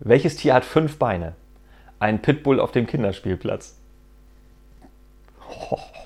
Welches Tier hat fünf Beine? Ein Pitbull auf dem Kinderspielplatz.